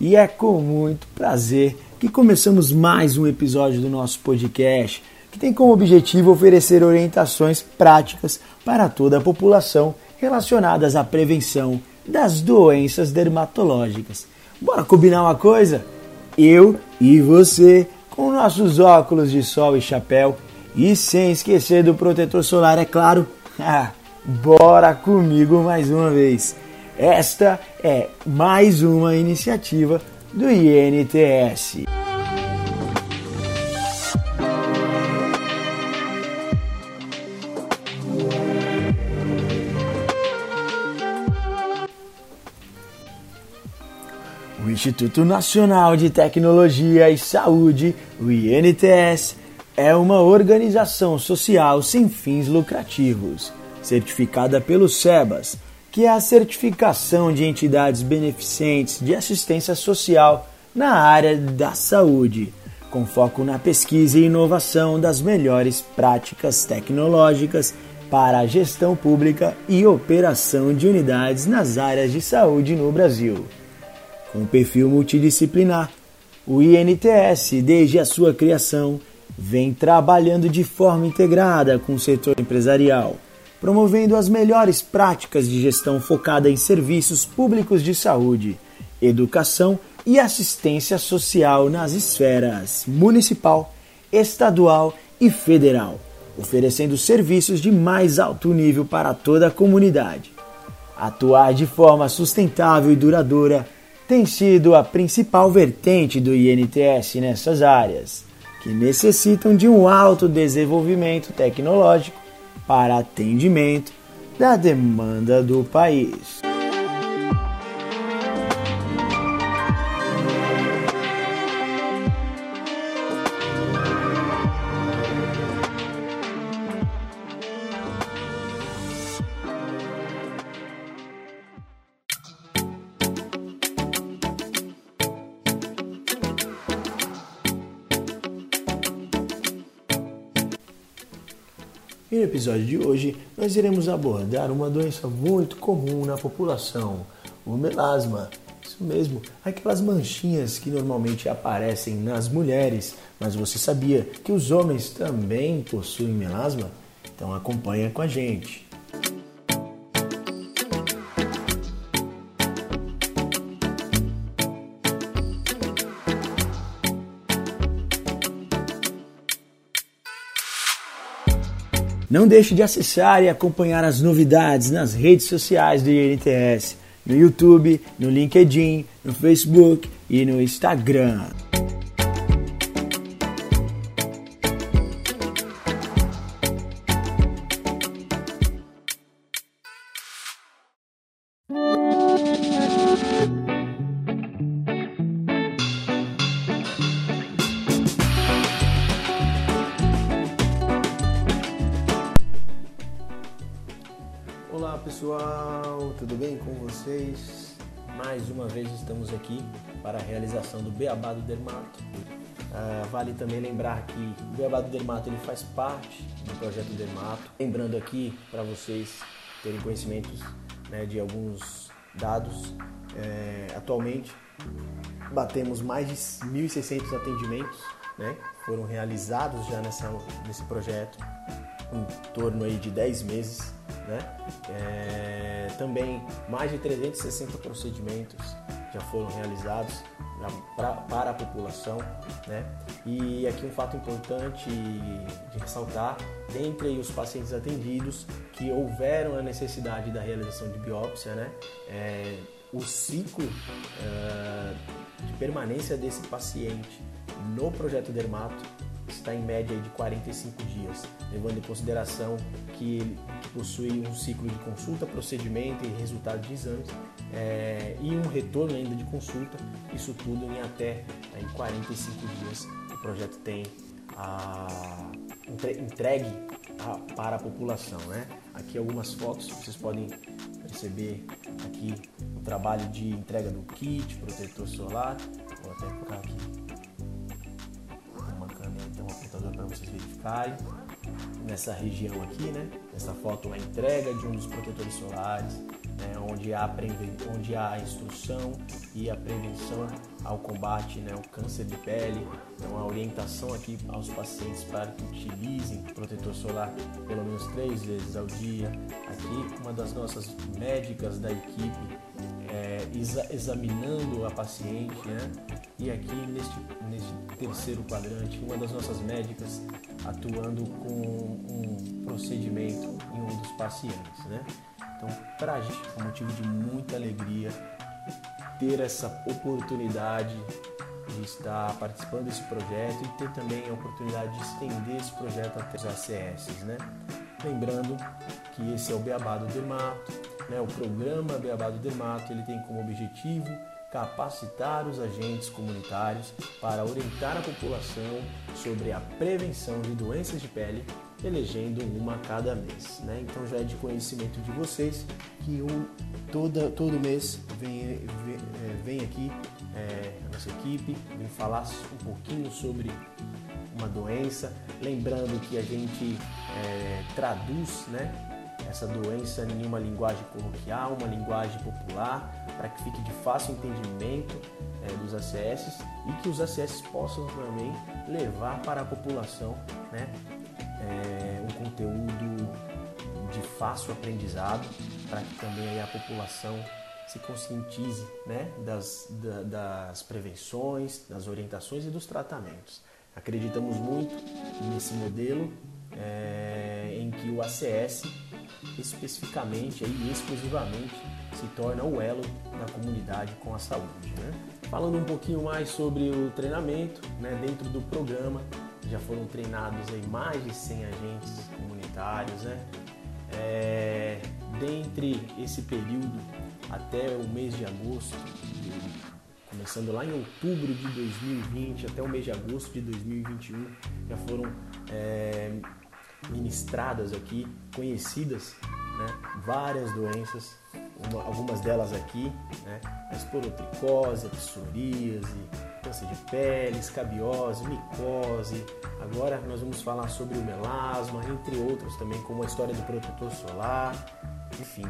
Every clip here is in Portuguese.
e é com muito prazer que começamos mais um episódio do nosso podcast, que tem como objetivo oferecer orientações práticas para toda a população relacionadas à prevenção das doenças dermatológicas. Bora combinar uma coisa? Eu e você, com nossos óculos de sol e chapéu, e sem esquecer do protetor solar, é claro. Bora comigo mais uma vez. Esta é mais uma iniciativa do INTS. O Instituto Nacional de Tecnologia e Saúde, o INTS, é uma organização social sem fins lucrativos, certificada pelo SEBAS que é a certificação de entidades beneficentes de assistência social na área da saúde, com foco na pesquisa e inovação das melhores práticas tecnológicas para a gestão pública e operação de unidades nas áreas de saúde no Brasil. Com perfil multidisciplinar, o INTS, desde a sua criação, vem trabalhando de forma integrada com o setor empresarial promovendo as melhores práticas de gestão focada em serviços públicos de saúde, educação e assistência social nas esferas municipal, estadual e federal, oferecendo serviços de mais alto nível para toda a comunidade. Atuar de forma sustentável e duradoura tem sido a principal vertente do INTS nessas áreas, que necessitam de um alto desenvolvimento tecnológico para atendimento da demanda do país. Episódio de hoje nós iremos abordar uma doença muito comum na população, o melasma. Isso mesmo, aquelas manchinhas que normalmente aparecem nas mulheres, mas você sabia que os homens também possuem melasma? Então acompanha com a gente. Não deixe de acessar e acompanhar as novidades nas redes sociais do INTS, no YouTube, no LinkedIn, no Facebook e no Instagram. Vocês? Mais uma vez estamos aqui para a realização do Beabá do Dermato. Ah, vale também lembrar que o Beabá do Dermato ele faz parte do projeto Dermato. Lembrando aqui para vocês terem conhecimentos né, de alguns dados. É, atualmente batemos mais de 1.600 atendimentos, né? Foram realizados já nessa, nesse projeto em torno aí de 10 meses né? É, também mais de 360 procedimentos já foram realizados pra, para a população. Né? E aqui um fato importante de ressaltar, dentre os pacientes atendidos que houveram a necessidade da realização de biópsia, né? É, o ciclo é, de permanência desse paciente no projeto Dermato está em média de 45 dias, levando em consideração que ele possui um ciclo de consulta, procedimento e resultado de exames é, e um retorno ainda de consulta, isso tudo em até em 45 dias o projeto tem a, entregue a, para a população. Né? Aqui algumas fotos, vocês podem perceber aqui o trabalho de entrega do kit, protetor solar, vou até colocar aqui vocês verificarem. Nessa região aqui, né? Nessa foto, a entrega de um dos protetores solares, né? onde, há onde há a instrução e a prevenção ao combate né, ao câncer de pele. Então, a orientação aqui aos pacientes para que utilizem protetor solar pelo menos três vezes ao dia. Aqui, uma das nossas médicas da equipe é, exa examinando a paciente, né? E aqui neste, neste terceiro quadrante, uma das nossas médicas atuando com um procedimento em um dos pacientes, né? Então, para a gente é um motivo de muita alegria ter essa oportunidade de estar participando desse projeto e ter também a oportunidade de estender esse projeto até os ACS, né? Lembrando que esse é o Beabá do né? O programa Beabá do ele tem como objetivo capacitar os agentes comunitários para orientar a população sobre a prevenção de doenças de pele, elegendo uma a cada mês. Né? Então já é de conhecimento de vocês que um, toda, todo mês vem, vem, é, vem aqui é, a nossa equipe, vem falar um pouquinho sobre uma doença, lembrando que a gente é, traduz né, essa doença em uma linguagem coloquial, uma linguagem popular, para que fique de fácil entendimento é, dos ACS e que os ACS possam também levar para a população né, é, um conteúdo de fácil aprendizado, para que também a população se conscientize né, das, da, das prevenções, das orientações e dos tratamentos. Acreditamos muito nesse modelo é, em que o ACS especificamente e exclusivamente se torna o elo da comunidade com a saúde. Né? Falando um pouquinho mais sobre o treinamento, né, dentro do programa já foram treinados aí mais de 100 agentes comunitários. Né? É, dentre esse período até o mês de agosto, começando lá em outubro de 2020 até o mês de agosto de 2021, já foram é, ministradas aqui, conhecidas, né? várias doenças, uma, algumas delas aqui, né? esporotricose, psoríase, câncer de pele, escabiose, micose. Agora nós vamos falar sobre o melasma, entre outros também, como a história do protetor solar, enfim.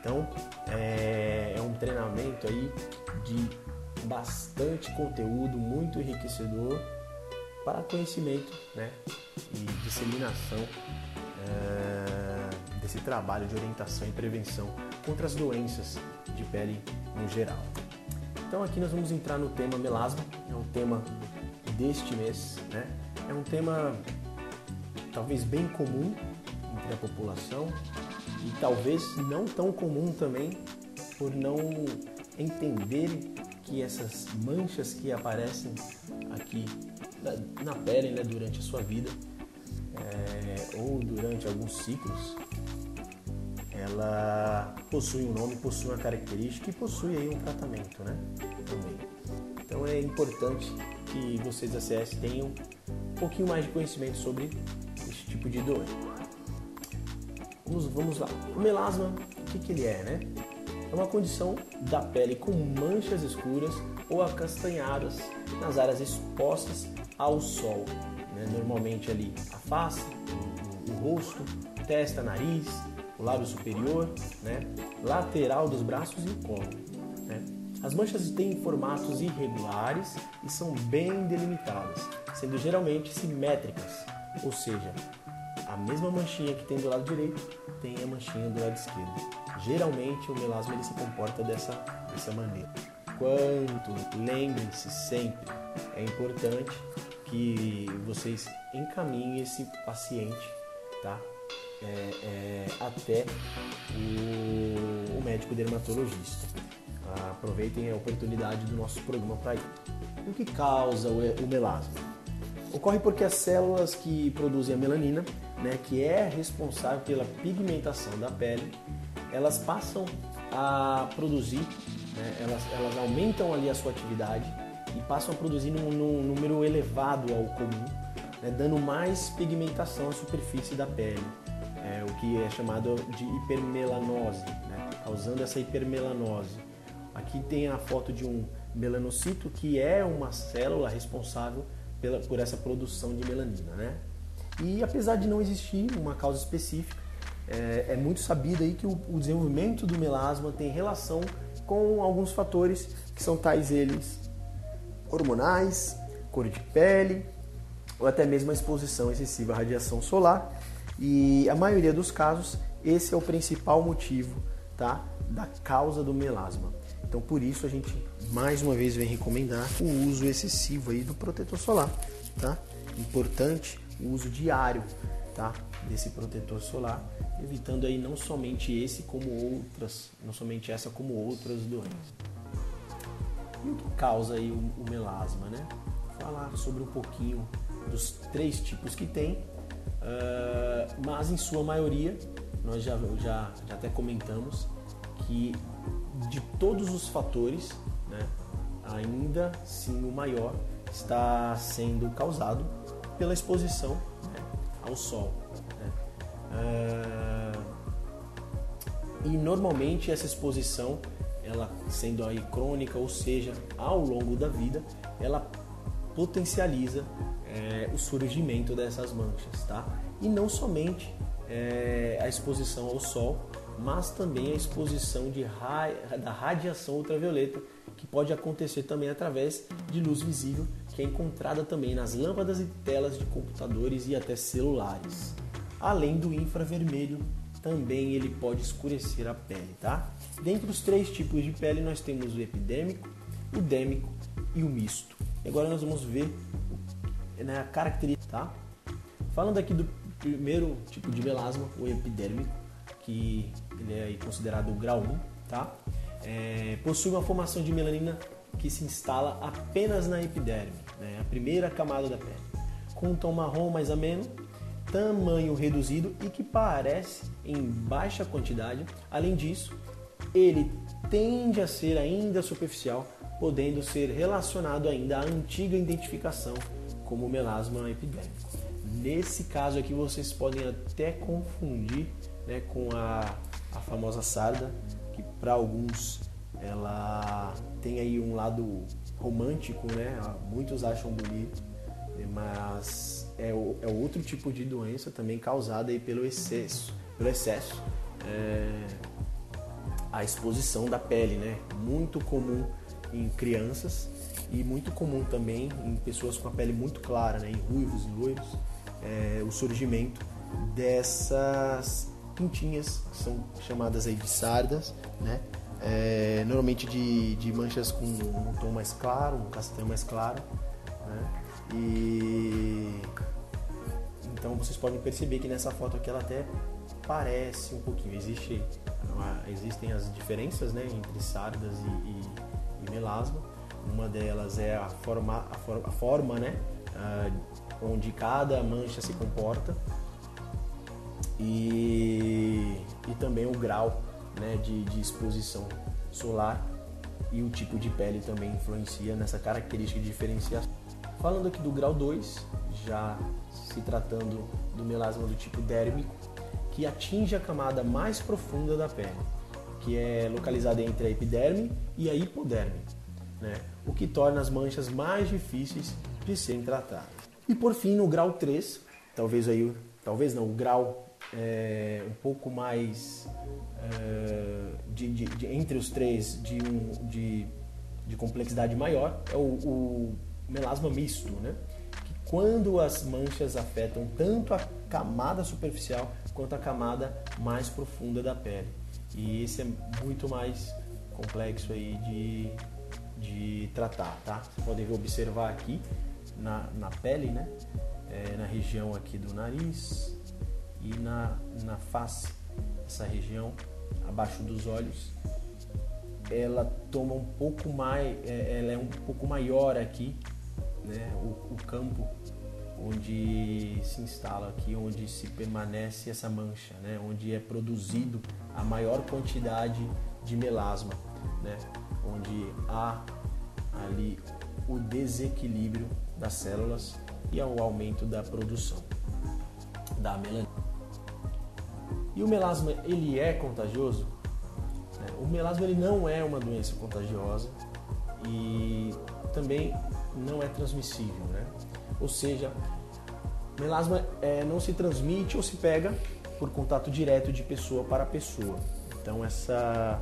Então é, é um treinamento aí de bastante conteúdo, muito enriquecedor para conhecimento né, e disseminação é, desse trabalho de orientação e prevenção contra as doenças de pele no geral. Então aqui nós vamos entrar no tema melasma, é um tema deste mês, né? É um tema talvez bem comum entre a população e talvez não tão comum também por não entender que essas manchas que aparecem aqui na pele né, durante a sua vida é, ou durante alguns ciclos, ela possui um nome, possui uma característica e possui aí um tratamento né, também. Então é importante que vocês da CS tenham um pouquinho mais de conhecimento sobre esse tipo de doença. Vamos, vamos lá. O melasma, o que, que ele é, né? É uma condição da pele com manchas escuras ou acastanhadas nas áreas expostas ao sol. Né? Normalmente ali a face, o, o, rosto, testa, nariz, o lábio superior, né? lateral dos braços e o colo. Né? As manchas têm formatos irregulares e são bem delimitadas, sendo geralmente simétricas, ou seja, a mesma manchinha que tem do lado direito tem a manchinha do lado esquerdo. Geralmente o melasma ele se comporta dessa, dessa maneira. Quanto, lembrem-se sempre, é importante que vocês encaminhem esse paciente tá? É, é, até o, o, médico dermatologista. Aproveitem a oportunidade do nosso programa para ir. O que causa o, o melasma? Ocorre porque as células que produzem a melanina, né, que é responsável pela pigmentação da pele, elas passam a produzir, né, elas, elas aumentam ali a sua atividade e passam a produzir num, num número elevado ao comum, né, dando mais pigmentação à superfície da pele, é, o que é chamado de hipermelanose, né, causando essa hipermelanose. Aqui tem a foto de um melanocito, que é uma célula responsável pela, por essa produção de melanina. Né? E apesar de não existir uma causa específica, é, é muito sabido aí que o, o desenvolvimento do melasma tem relação com alguns fatores que são tais eles hormonais, cor de pele ou até mesmo a exposição excessiva à radiação solar. E a maioria dos casos, esse é o principal motivo tá, da causa do melasma. Então, por isso, a gente mais uma vez vem recomendar o uso excessivo aí do protetor solar. Tá? Importante o uso diário tá? desse protetor solar, evitando aí não somente esse como outras, não somente essa como outras doenças. O que causa aí o, o melasma, né? Falar sobre um pouquinho dos três tipos que tem, uh, mas em sua maioria nós já, já, já até comentamos que de todos os fatores, né, ainda sim o maior está sendo causado pela exposição né, ao sol. Né? Uh, e normalmente essa exposição, ela sendo aí crônica, ou seja, ao longo da vida, ela potencializa é, o surgimento dessas manchas, tá? E não somente é, a exposição ao sol, mas também a exposição de ra da radiação ultravioleta, que pode acontecer também através de luz visível, que é encontrada também nas lâmpadas e telas de computadores e até celulares. Além do infravermelho, também ele pode escurecer a pele, tá? Dentre os três tipos de pele, nós temos o epidêmico, o dêmico e o misto. E agora nós vamos ver né, a característica, tá? Falando aqui do primeiro tipo de melasma, o epidérmico, que ele é considerado o grau 1, tá? É, possui uma formação de melanina que se instala apenas na epiderme, né, a primeira camada da pele, com um tom marrom mais ameno, tamanho reduzido e que parece em baixa quantidade. Além disso, ele tende a ser ainda superficial, podendo ser relacionado ainda à antiga identificação como melasma epidêmico. Nesse caso aqui vocês podem até confundir né, com a, a famosa sarda, que para alguns ela tem aí um lado romântico, né? Muitos acham bonito, mas é, o, é outro tipo de doença também causada aí pelo excesso, pelo excesso, é, a exposição da pele, né? Muito comum em crianças e muito comum também em pessoas com a pele muito clara, né, em ruivos e loiros, é, o surgimento dessas pintinhas que são chamadas aí de sardas, né, é, normalmente de, de manchas com um tom mais claro, um castanho mais claro, né, e então vocês podem perceber que nessa foto aqui ela até parece um pouquinho, existe, existem as diferenças né, entre sardas e, e, e melasma, uma delas é a forma, a, for, a forma né, uh, onde cada mancha se comporta. E, e também o grau né, de, de exposição solar e o tipo de pele também influencia nessa característica de diferenciação. Falando aqui do grau 2, já se tratando do melasma do tipo dérmico, que atinge a camada mais profunda da pele, que é localizada entre a epiderme e a hipoderme né? o que torna as manchas mais difíceis de serem tratadas. E por fim, no grau 3, talvez aí, talvez não, o grau é, um pouco mais é, de, de, de, entre os três de, um, de, de complexidade maior é o, o melasma misto, né? que quando as manchas afetam tanto a camada superficial quanto a camada mais profunda da pele. E esse é muito mais complexo aí de, de tratar, tá? Você pode observar aqui na, na pele, né? É, na região aqui do nariz e na, na face, essa região abaixo dos olhos, ela toma um pouco mais, é, ela é um pouco maior aqui, né? O, o campo onde se instala aqui, onde se permanece essa mancha, né? Onde é produzido a maior quantidade de melasma, né? onde há ali o desequilíbrio das células e o aumento da produção da melanina. E o melasma ele é contagioso? É, o melasma ele não é uma doença contagiosa e também não é transmissível, né? Ou seja, melasma é, não se transmite ou se pega por contato direto de pessoa para pessoa. Então essa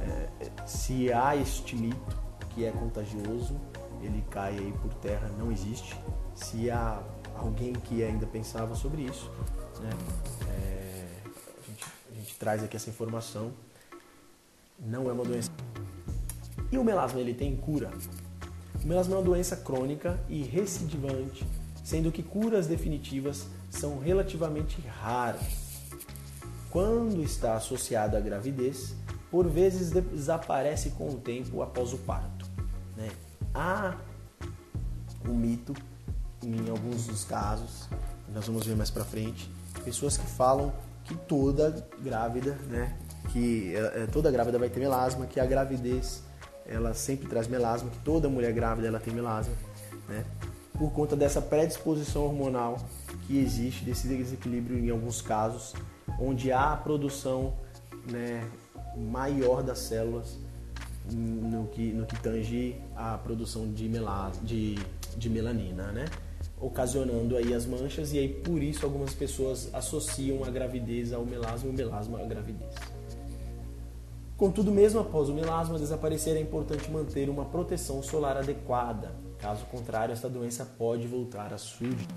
é, se há este mito que é contagioso, ele cai aí por terra, não existe. Se há alguém que ainda pensava sobre isso, né? É, a, gente, a gente traz aqui essa informação. Não é uma doença. E o melasma ele tem cura? O melasma é uma doença crônica e recidivante, sendo que curas definitivas são relativamente raras. Quando está associado à gravidez, por vezes desaparece com o tempo após o parto. Né? Há um mito, em alguns dos casos, nós vamos ver mais para frente, pessoas que falam que toda grávida, né, que é, toda grávida vai ter melasma, que a gravidez ela sempre traz melasma, que toda mulher grávida ela tem melasma, né? Por conta dessa predisposição hormonal que existe, desse desequilíbrio em alguns casos, onde há a produção né, maior das células no que, no que tange a produção de, melas, de, de melanina, né? ocasionando aí as manchas e aí por isso algumas pessoas associam a gravidez ao melasma e o melasma à gravidez. Contudo, mesmo após o melasma desaparecer, é importante manter uma proteção solar adequada. Caso contrário, esta doença pode voltar a surgir.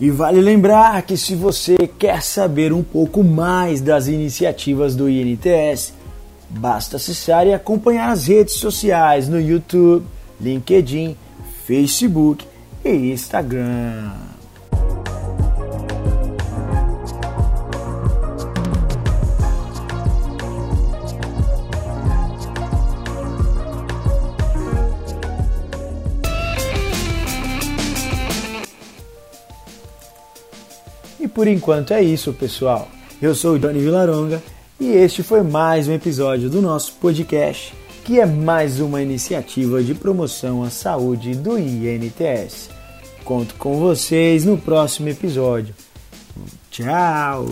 E vale lembrar que se você quer saber um pouco mais das iniciativas do INTS, basta acessar e acompanhar as redes sociais no YouTube, LinkedIn, Facebook e Instagram. Por enquanto é isso, pessoal. Eu sou o Johnny Vilaronga e este foi mais um episódio do nosso podcast, que é mais uma iniciativa de promoção à saúde do INTS. Conto com vocês no próximo episódio. Tchau!